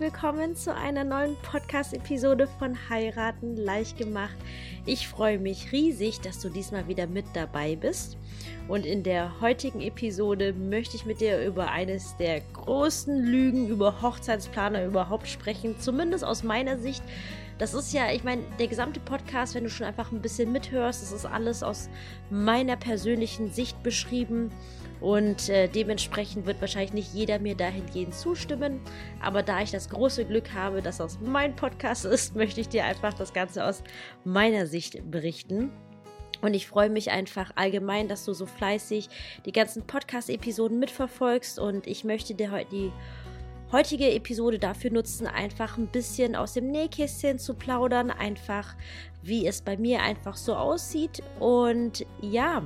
willkommen zu einer neuen Podcast-Episode von Heiraten leicht gemacht. Ich freue mich riesig, dass du diesmal wieder mit dabei bist. Und in der heutigen Episode möchte ich mit dir über eines der großen Lügen über Hochzeitsplaner überhaupt sprechen, zumindest aus meiner Sicht. Das ist ja, ich meine, der gesamte Podcast, wenn du schon einfach ein bisschen mithörst, das ist alles aus meiner persönlichen Sicht beschrieben. Und äh, dementsprechend wird wahrscheinlich nicht jeder mir dahingehend zustimmen. Aber da ich das große Glück habe, dass das mein Podcast ist, möchte ich dir einfach das Ganze aus meiner Sicht berichten. Und ich freue mich einfach allgemein, dass du so fleißig die ganzen Podcast-Episoden mitverfolgst. Und ich möchte dir heute die heutige Episode dafür nutzen, einfach ein bisschen aus dem Nähkästchen zu plaudern. Einfach, wie es bei mir einfach so aussieht. Und ja,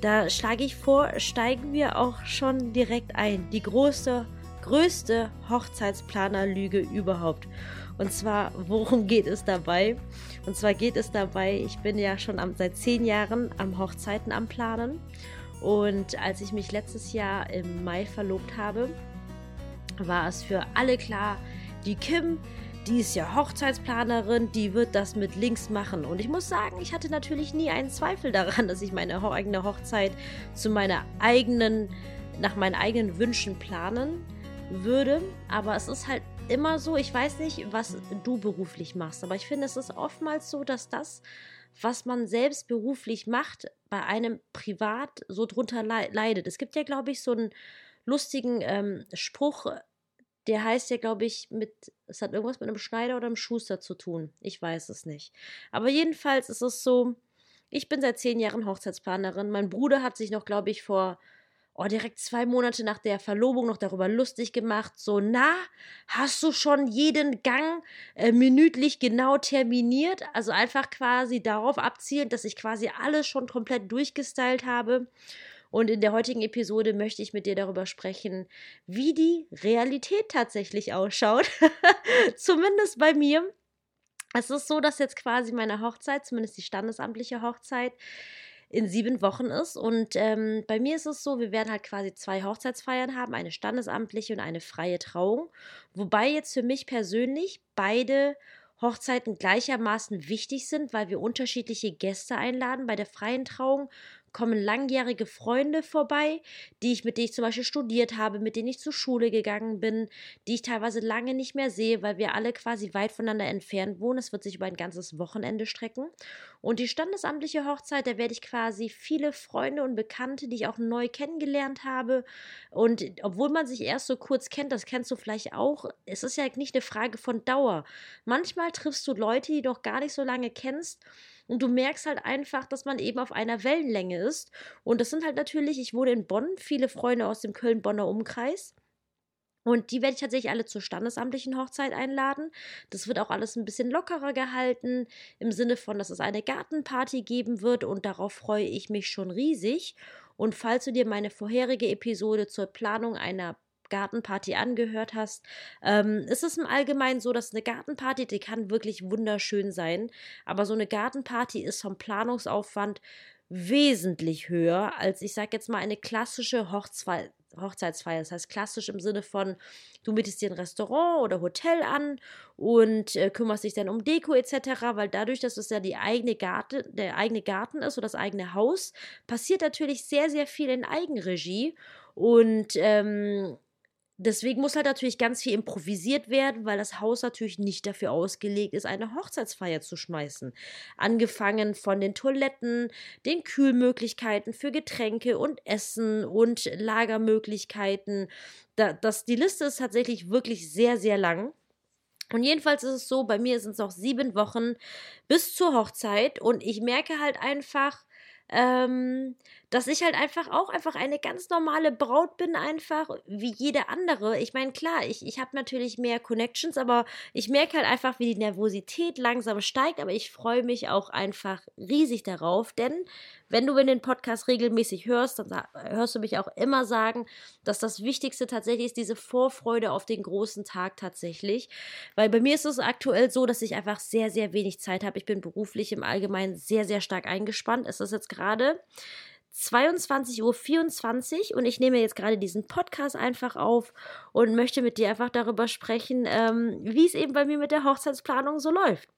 da schlage ich vor, steigen wir auch schon direkt ein. Die große, größte Hochzeitsplanerlüge überhaupt. Und zwar, worum geht es dabei? Und zwar geht es dabei, ich bin ja schon am, seit zehn Jahren am Hochzeiten am Planen. Und als ich mich letztes Jahr im Mai verlobt habe, war es für alle klar, die Kim, die ist ja Hochzeitsplanerin, die wird das mit links machen. Und ich muss sagen, ich hatte natürlich nie einen Zweifel daran, dass ich meine eigene Hochzeit zu meiner eigenen, nach meinen eigenen Wünschen planen würde. Aber es ist halt immer so, ich weiß nicht, was du beruflich machst, aber ich finde, es ist oftmals so, dass das, was man selbst beruflich macht, bei einem privat so drunter leidet. Es gibt ja, glaube ich, so einen lustigen ähm, Spruch, der heißt ja, glaube ich, mit, es hat irgendwas mit einem Schneider oder einem Schuster zu tun. Ich weiß es nicht. Aber jedenfalls ist es so, ich bin seit zehn Jahren Hochzeitsplanerin. Mein Bruder hat sich noch, glaube ich, vor oh, direkt zwei Monate nach der Verlobung noch darüber lustig gemacht. So, na, hast du schon jeden Gang äh, minütlich genau terminiert? Also einfach quasi darauf abzielend, dass ich quasi alles schon komplett durchgestylt habe. Und in der heutigen Episode möchte ich mit dir darüber sprechen, wie die Realität tatsächlich ausschaut. Zumindest bei mir. Es ist so, dass jetzt quasi meine Hochzeit, zumindest die standesamtliche Hochzeit, in sieben Wochen ist. Und ähm, bei mir ist es so, wir werden halt quasi zwei Hochzeitsfeiern haben, eine standesamtliche und eine freie Trauung. Wobei jetzt für mich persönlich beide Hochzeiten gleichermaßen wichtig sind, weil wir unterschiedliche Gäste einladen. Bei der freien Trauung kommen langjährige Freunde vorbei, die ich, mit denen ich zum Beispiel studiert habe, mit denen ich zur Schule gegangen bin, die ich teilweise lange nicht mehr sehe, weil wir alle quasi weit voneinander entfernt wohnen. Es wird sich über ein ganzes Wochenende strecken. Und die standesamtliche Hochzeit, da werde ich quasi viele Freunde und Bekannte, die ich auch neu kennengelernt habe. Und obwohl man sich erst so kurz kennt, das kennst du vielleicht auch, es ist ja nicht eine Frage von Dauer. Manchmal triffst du Leute, die du noch gar nicht so lange kennst und du merkst halt einfach, dass man eben auf einer Wellenlänge ist. Und das sind halt natürlich, ich wohne in Bonn, viele Freunde aus dem Köln-Bonner Umkreis. Und die werde ich tatsächlich alle zur standesamtlichen Hochzeit einladen. Das wird auch alles ein bisschen lockerer gehalten, im Sinne von, dass es eine Gartenparty geben wird und darauf freue ich mich schon riesig. Und falls du dir meine vorherige Episode zur Planung einer Gartenparty angehört hast, ähm, ist es im Allgemeinen so, dass eine Gartenparty, die kann wirklich wunderschön sein, aber so eine Gartenparty ist vom Planungsaufwand wesentlich höher als, ich sag jetzt mal, eine klassische Hochzeit. Hochzeitsfeier. Das heißt klassisch im Sinne von, du mietest dir ein Restaurant oder Hotel an und äh, kümmerst dich dann um Deko etc., weil dadurch, dass es ja die eigene Garten, der eigene Garten ist oder das eigene Haus, passiert natürlich sehr, sehr viel in Eigenregie und ähm, Deswegen muss halt natürlich ganz viel improvisiert werden, weil das Haus natürlich nicht dafür ausgelegt ist, eine Hochzeitsfeier zu schmeißen. Angefangen von den Toiletten, den Kühlmöglichkeiten für Getränke und Essen und Lagermöglichkeiten. Da, das, die Liste ist tatsächlich wirklich sehr, sehr lang. Und jedenfalls ist es so, bei mir sind es noch sieben Wochen bis zur Hochzeit und ich merke halt einfach, ähm, dass ich halt einfach auch einfach eine ganz normale Braut bin, einfach wie jede andere. Ich meine, klar, ich, ich habe natürlich mehr Connections, aber ich merke halt einfach, wie die Nervosität langsam steigt, aber ich freue mich auch einfach riesig darauf, denn wenn du in den Podcast regelmäßig hörst, dann hörst du mich auch immer sagen, dass das Wichtigste tatsächlich ist diese Vorfreude auf den großen Tag tatsächlich. Weil bei mir ist es aktuell so, dass ich einfach sehr, sehr wenig Zeit habe. Ich bin beruflich im Allgemeinen sehr, sehr stark eingespannt. Es ist jetzt gerade 22.24 Uhr und ich nehme jetzt gerade diesen Podcast einfach auf und möchte mit dir einfach darüber sprechen, ähm, wie es eben bei mir mit der Hochzeitsplanung so läuft.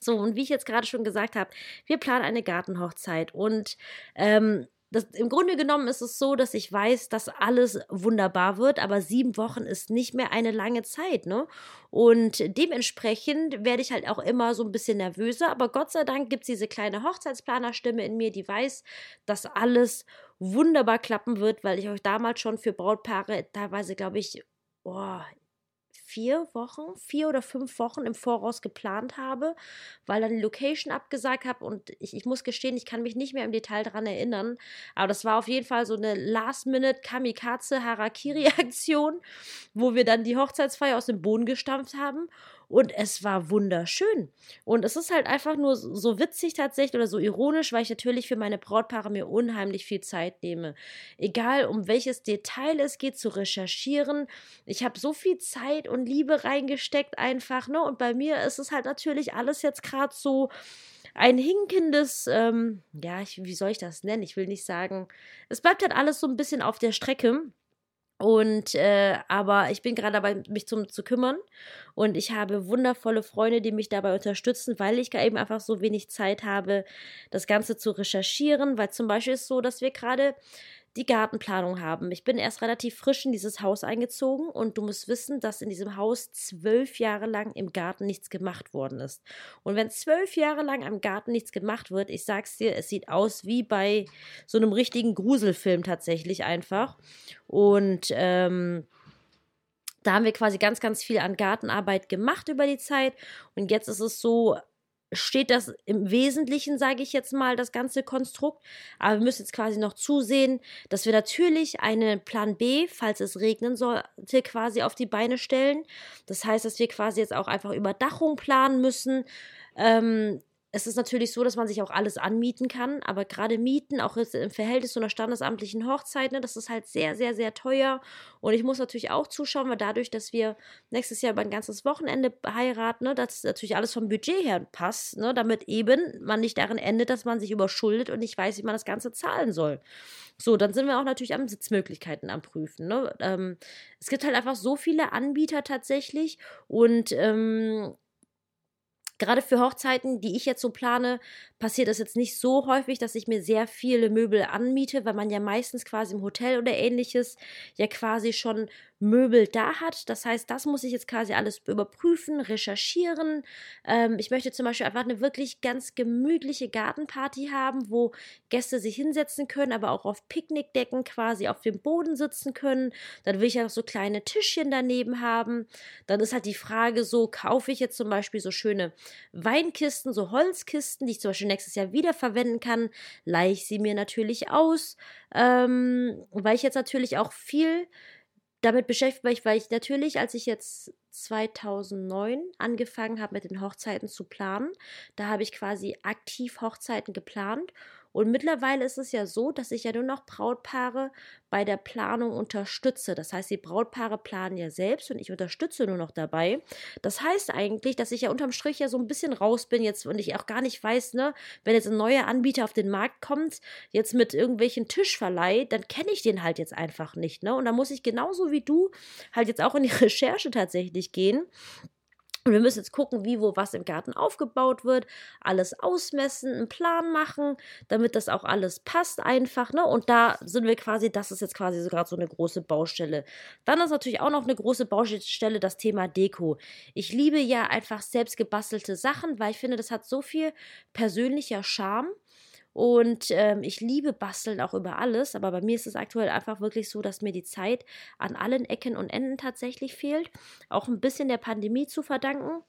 So, und wie ich jetzt gerade schon gesagt habe, wir planen eine Gartenhochzeit und ähm, das, im Grunde genommen ist es so, dass ich weiß, dass alles wunderbar wird, aber sieben Wochen ist nicht mehr eine lange Zeit, ne? Und dementsprechend werde ich halt auch immer so ein bisschen nervöser, aber Gott sei Dank gibt es diese kleine Hochzeitsplanerstimme in mir, die weiß, dass alles wunderbar klappen wird, weil ich euch damals schon für Brautpaare teilweise, glaube ich, oh, vier Wochen, vier oder fünf Wochen im Voraus geplant habe, weil dann die Location abgesagt habe und ich, ich muss gestehen, ich kann mich nicht mehr im Detail daran erinnern, aber das war auf jeden Fall so eine Last-Minute-Kamikaze-Harakiri-Aktion, wo wir dann die Hochzeitsfeier aus dem Boden gestampft haben und es war wunderschön. Und es ist halt einfach nur so witzig tatsächlich oder so ironisch, weil ich natürlich für meine Brautpaare mir unheimlich viel Zeit nehme. Egal um welches Detail es geht, zu recherchieren. Ich habe so viel Zeit und Liebe reingesteckt einfach, ne? Und bei mir ist es halt natürlich alles jetzt gerade so ein hinkendes, ähm, ja, ich, wie soll ich das nennen? Ich will nicht sagen, es bleibt halt alles so ein bisschen auf der Strecke. Und äh, aber ich bin gerade dabei, mich zum, zu kümmern. Und ich habe wundervolle Freunde, die mich dabei unterstützen, weil ich eben einfach so wenig Zeit habe, das Ganze zu recherchieren. Weil zum Beispiel ist es so, dass wir gerade die Gartenplanung haben. Ich bin erst relativ frisch in dieses Haus eingezogen und du musst wissen, dass in diesem Haus zwölf Jahre lang im Garten nichts gemacht worden ist. Und wenn zwölf Jahre lang am Garten nichts gemacht wird, ich sag's dir, es sieht aus wie bei so einem richtigen Gruselfilm tatsächlich einfach. Und ähm, da haben wir quasi ganz, ganz viel an Gartenarbeit gemacht über die Zeit. Und jetzt ist es so, steht das im Wesentlichen, sage ich jetzt mal, das ganze Konstrukt. Aber wir müssen jetzt quasi noch zusehen, dass wir natürlich einen Plan B, falls es regnen sollte, quasi auf die Beine stellen. Das heißt, dass wir quasi jetzt auch einfach Überdachung planen müssen. Ähm, es ist natürlich so, dass man sich auch alles anmieten kann, aber gerade Mieten, auch im Verhältnis zu einer standesamtlichen Hochzeit, ne, das ist halt sehr, sehr, sehr teuer. Und ich muss natürlich auch zuschauen, weil dadurch, dass wir nächstes Jahr über ein ganzes Wochenende heiraten, ne, dass natürlich alles vom Budget her passt, ne, damit eben man nicht darin endet, dass man sich überschuldet und nicht weiß, wie man das Ganze zahlen soll. So, dann sind wir auch natürlich am Sitzmöglichkeiten am Prüfen. Ne? Ähm, es gibt halt einfach so viele Anbieter tatsächlich und ähm, Gerade für Hochzeiten, die ich jetzt so plane, passiert es jetzt nicht so häufig, dass ich mir sehr viele Möbel anmiete, weil man ja meistens quasi im Hotel oder ähnliches ja quasi schon Möbel da hat. Das heißt, das muss ich jetzt quasi alles überprüfen, recherchieren. Ähm, ich möchte zum Beispiel einfach eine wirklich ganz gemütliche Gartenparty haben, wo Gäste sich hinsetzen können, aber auch auf Picknickdecken quasi auf dem Boden sitzen können. Dann will ich ja noch so kleine Tischchen daneben haben. Dann ist halt die Frage so, kaufe ich jetzt zum Beispiel so schöne Weinkisten, so Holzkisten, die ich zum Beispiel nächstes Jahr wieder verwenden kann, leihe ich sie mir natürlich aus, ähm, weil ich jetzt natürlich auch viel damit beschäftigt war weil ich natürlich, als ich jetzt 2009 angefangen habe, mit den Hochzeiten zu planen, da habe ich quasi aktiv Hochzeiten geplant und mittlerweile ist es ja so, dass ich ja nur noch Brautpaare bei der Planung unterstütze. Das heißt, die Brautpaare planen ja selbst und ich unterstütze nur noch dabei. Das heißt eigentlich, dass ich ja unterm Strich ja so ein bisschen raus bin jetzt und ich auch gar nicht weiß, ne, wenn jetzt ein neuer Anbieter auf den Markt kommt, jetzt mit irgendwelchen Tischverleih, dann kenne ich den halt jetzt einfach nicht, ne? Und da muss ich genauso wie du halt jetzt auch in die Recherche tatsächlich gehen und wir müssen jetzt gucken, wie, wo, was im Garten aufgebaut wird, alles ausmessen, einen Plan machen, damit das auch alles passt einfach, ne? Und da sind wir quasi, das ist jetzt quasi so gerade so eine große Baustelle. Dann ist natürlich auch noch eine große Baustelle das Thema Deko. Ich liebe ja einfach selbst gebastelte Sachen, weil ich finde, das hat so viel persönlicher Charme. Und ähm, ich liebe Basteln auch über alles, aber bei mir ist es aktuell einfach wirklich so, dass mir die Zeit an allen Ecken und Enden tatsächlich fehlt. Auch ein bisschen der Pandemie zu verdanken.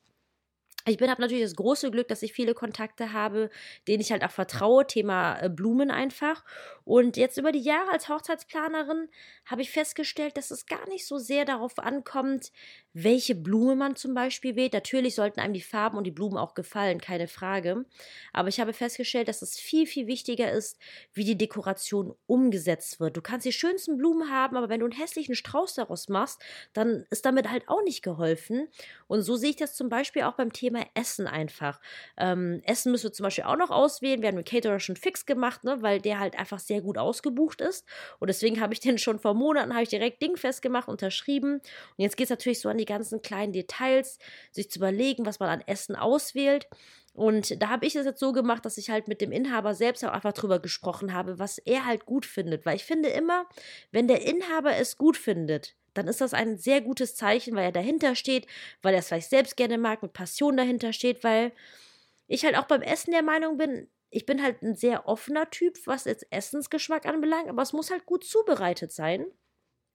Ich bin habe natürlich das große Glück, dass ich viele Kontakte habe, denen ich halt auch vertraue, Thema äh, Blumen einfach. Und jetzt über die Jahre als Hochzeitsplanerin habe ich festgestellt, dass es gar nicht so sehr darauf ankommt, welche Blume man zum Beispiel wählt. Natürlich sollten einem die Farben und die Blumen auch gefallen, keine Frage. Aber ich habe festgestellt, dass es viel, viel wichtiger ist, wie die Dekoration umgesetzt wird. Du kannst die schönsten Blumen haben, aber wenn du einen hässlichen Strauß daraus machst, dann ist damit halt auch nicht geholfen. Und so sehe ich das zum Beispiel auch beim Thema Essen einfach. Ähm, Essen müssen wir zum Beispiel auch noch auswählen. Wir haben den Caterer schon fix gemacht, ne, weil der halt einfach sehr gut ausgebucht ist. Und deswegen habe ich den schon vor Monaten, habe ich direkt dingfest gemacht, unterschrieben. Und jetzt geht es natürlich so an die ganzen kleinen Details, sich zu überlegen, was man an Essen auswählt. Und da habe ich es jetzt so gemacht, dass ich halt mit dem Inhaber selbst auch einfach drüber gesprochen habe, was er halt gut findet. Weil ich finde immer, wenn der Inhaber es gut findet, dann ist das ein sehr gutes Zeichen, weil er dahinter steht, weil er es vielleicht selbst gerne mag, mit Passion dahinter steht, weil ich halt auch beim Essen der Meinung bin, ich bin halt ein sehr offener Typ, was jetzt Essensgeschmack anbelangt, aber es muss halt gut zubereitet sein.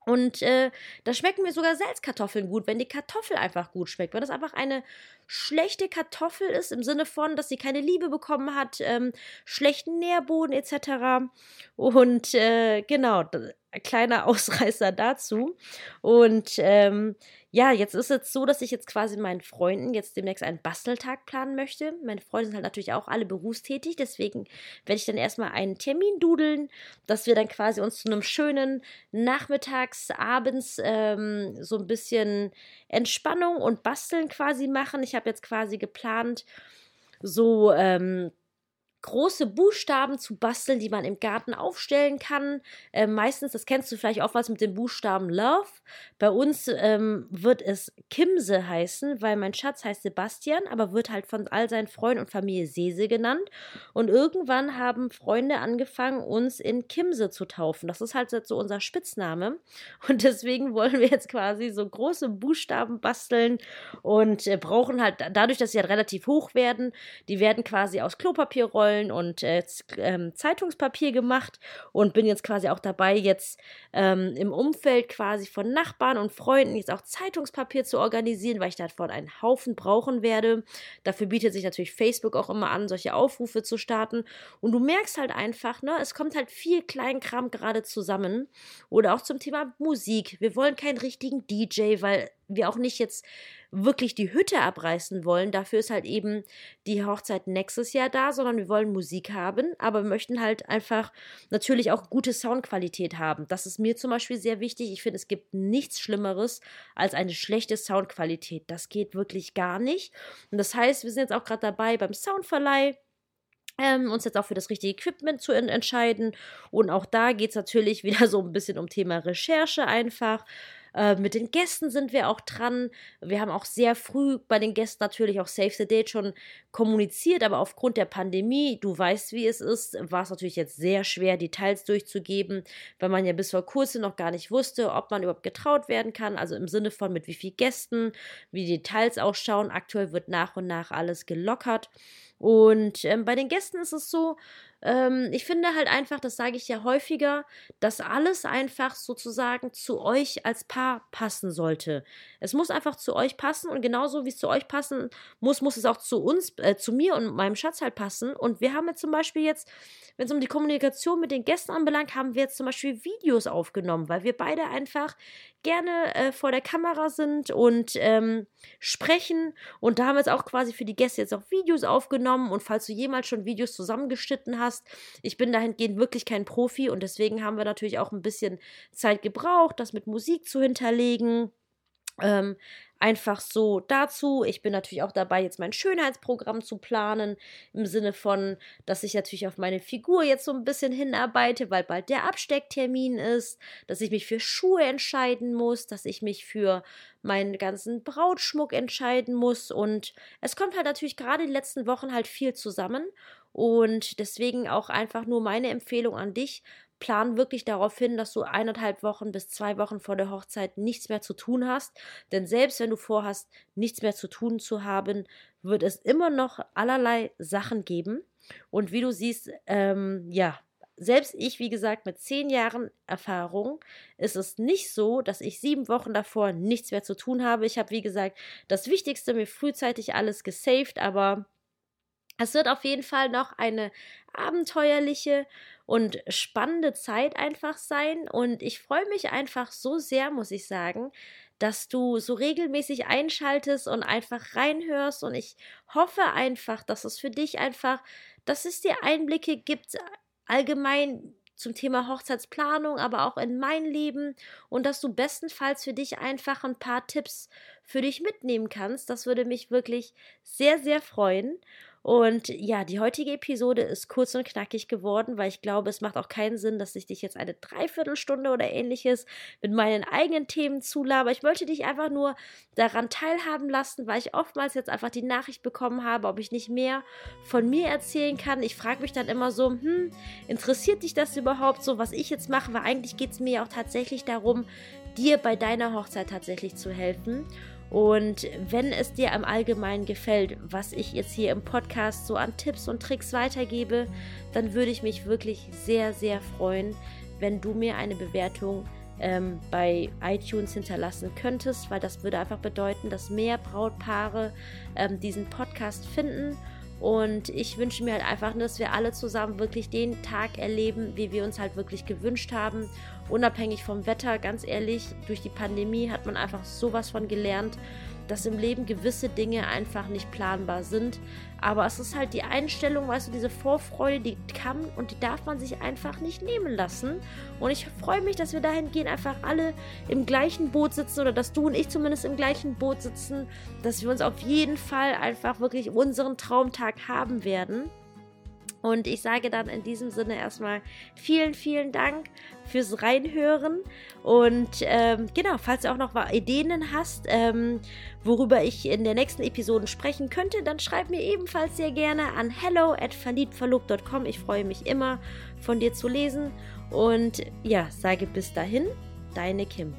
Und äh, da schmecken mir sogar Salzkartoffeln gut, wenn die Kartoffel einfach gut schmeckt. Wenn das einfach eine schlechte Kartoffel ist, im Sinne von, dass sie keine Liebe bekommen hat, ähm, schlechten Nährboden etc. Und äh, genau, kleiner Ausreißer dazu. Und ähm, ja, jetzt ist es so, dass ich jetzt quasi meinen Freunden jetzt demnächst einen Basteltag planen möchte. Meine Freunde sind halt natürlich auch alle berufstätig, deswegen werde ich dann erstmal einen Termin dudeln, dass wir dann quasi uns zu einem schönen Nachmittags, abends ähm, so ein bisschen Entspannung und Basteln quasi machen. Ich habe jetzt quasi geplant, so ähm, große Buchstaben zu basteln, die man im Garten aufstellen kann. Ähm, meistens, das kennst du vielleicht auch was mit dem Buchstaben Love. Bei uns ähm, wird es Kimse heißen, weil mein Schatz heißt Sebastian, aber wird halt von all seinen Freunden und Familie Sese genannt. Und irgendwann haben Freunde angefangen, uns in Kimse zu taufen. Das ist halt so unser Spitzname. Und deswegen wollen wir jetzt quasi so große Buchstaben basteln und äh, brauchen halt dadurch, dass sie halt relativ hoch werden, die werden quasi aus Klopapierrollen Rollen und äh, ähm, Zeitungspapier gemacht und bin jetzt quasi auch dabei, jetzt ähm, im Umfeld quasi von Nachbarn und Freunden jetzt auch Zeitungspapier zu organisieren, weil ich davon einen Haufen brauchen werde. Dafür bietet sich natürlich Facebook auch immer an, solche Aufrufe zu starten. Und du merkst halt einfach, ne, es kommt halt viel Kleinkram gerade zusammen. Oder auch zum Thema Musik. Wir wollen keinen richtigen DJ, weil wir auch nicht jetzt wirklich die Hütte abreißen wollen. Dafür ist halt eben die Hochzeit nächstes Jahr da, sondern wir wollen Musik haben, aber wir möchten halt einfach natürlich auch gute Soundqualität haben. Das ist mir zum Beispiel sehr wichtig. Ich finde, es gibt nichts Schlimmeres als eine schlechte Soundqualität. Das geht wirklich gar nicht. Und das heißt, wir sind jetzt auch gerade dabei beim Soundverleih. Ähm, uns jetzt auch für das richtige Equipment zu entscheiden. Und auch da geht es natürlich wieder so ein bisschen um Thema Recherche einfach. Äh, mit den Gästen sind wir auch dran. Wir haben auch sehr früh bei den Gästen natürlich auch Save the Date schon kommuniziert, aber aufgrund der Pandemie, du weißt, wie es ist, war es natürlich jetzt sehr schwer, Details durchzugeben, weil man ja bis vor kurzem noch gar nicht wusste, ob man überhaupt getraut werden kann. Also im Sinne von mit wie vielen Gästen, wie die Details ausschauen. Aktuell wird nach und nach alles gelockert. Und ähm, bei den Gästen ist es so, ähm, ich finde halt einfach, das sage ich ja häufiger, dass alles einfach sozusagen zu euch als Paar passen sollte. Es muss einfach zu euch passen und genauso wie es zu euch passen muss, muss es auch zu uns, äh, zu mir und meinem Schatz halt passen. Und wir haben jetzt zum Beispiel jetzt, wenn es um die Kommunikation mit den Gästen anbelangt, haben wir jetzt zum Beispiel Videos aufgenommen, weil wir beide einfach gerne äh, vor der Kamera sind und ähm, sprechen. Und da haben wir jetzt auch quasi für die Gäste jetzt auch Videos aufgenommen. Und falls du jemals schon Videos zusammengeschnitten hast, hast. Ich bin dahingehend wirklich kein Profi und deswegen haben wir natürlich auch ein bisschen Zeit gebraucht, das mit Musik zu hinterlegen. Ähm, einfach so dazu. Ich bin natürlich auch dabei, jetzt mein Schönheitsprogramm zu planen, im Sinne von, dass ich natürlich auf meine Figur jetzt so ein bisschen hinarbeite, weil bald der Abstecktermin ist, dass ich mich für Schuhe entscheiden muss, dass ich mich für meinen ganzen Brautschmuck entscheiden muss. Und es kommt halt natürlich gerade in den letzten Wochen halt viel zusammen. Und deswegen auch einfach nur meine Empfehlung an dich. Plan wirklich darauf hin, dass du eineinhalb Wochen bis zwei Wochen vor der Hochzeit nichts mehr zu tun hast. Denn selbst wenn du vorhast, nichts mehr zu tun zu haben, wird es immer noch allerlei Sachen geben. Und wie du siehst, ähm, ja, selbst ich, wie gesagt, mit zehn Jahren Erfahrung, ist es nicht so, dass ich sieben Wochen davor nichts mehr zu tun habe. Ich habe, wie gesagt, das Wichtigste mir frühzeitig alles gesaved, aber es wird auf jeden Fall noch eine abenteuerliche und spannende Zeit einfach sein. Und ich freue mich einfach so sehr, muss ich sagen, dass du so regelmäßig einschaltest und einfach reinhörst. Und ich hoffe einfach, dass es für dich einfach, dass es dir Einblicke gibt, allgemein zum Thema Hochzeitsplanung, aber auch in mein Leben und dass du bestenfalls für dich einfach ein paar Tipps für dich mitnehmen kannst. Das würde mich wirklich sehr, sehr freuen. Und ja, die heutige Episode ist kurz und knackig geworden, weil ich glaube, es macht auch keinen Sinn, dass ich dich jetzt eine Dreiviertelstunde oder ähnliches mit meinen eigenen Themen zulaber. Ich wollte dich einfach nur daran teilhaben lassen, weil ich oftmals jetzt einfach die Nachricht bekommen habe, ob ich nicht mehr von mir erzählen kann. Ich frage mich dann immer so, hm, interessiert dich das überhaupt so, was ich jetzt mache? Weil eigentlich geht es mir auch tatsächlich darum, dir bei deiner Hochzeit tatsächlich zu helfen. Und wenn es dir im Allgemeinen gefällt, was ich jetzt hier im Podcast so an Tipps und Tricks weitergebe, dann würde ich mich wirklich sehr, sehr freuen, wenn du mir eine Bewertung ähm, bei iTunes hinterlassen könntest, weil das würde einfach bedeuten, dass mehr Brautpaare ähm, diesen Podcast finden und ich wünsche mir halt einfach, dass wir alle zusammen wirklich den Tag erleben, wie wir uns halt wirklich gewünscht haben. Unabhängig vom Wetter, ganz ehrlich, durch die Pandemie hat man einfach sowas von gelernt, dass im Leben gewisse Dinge einfach nicht planbar sind. Aber es ist halt die Einstellung, weißt du, diese Vorfreude, die kann und die darf man sich einfach nicht nehmen lassen. Und ich freue mich, dass wir dahin gehen, einfach alle im gleichen Boot sitzen oder dass du und ich zumindest im gleichen Boot sitzen, dass wir uns auf jeden Fall einfach wirklich unseren Traumtag haben werden. Und ich sage dann in diesem Sinne erstmal vielen, vielen Dank fürs Reinhören. Und ähm, genau, falls du auch noch Ideen hast, ähm, worüber ich in der nächsten Episode sprechen könnte, dann schreib mir ebenfalls sehr gerne an hello at verliebtverlobt.com. Ich freue mich immer, von dir zu lesen. Und ja, sage bis dahin, deine Kim.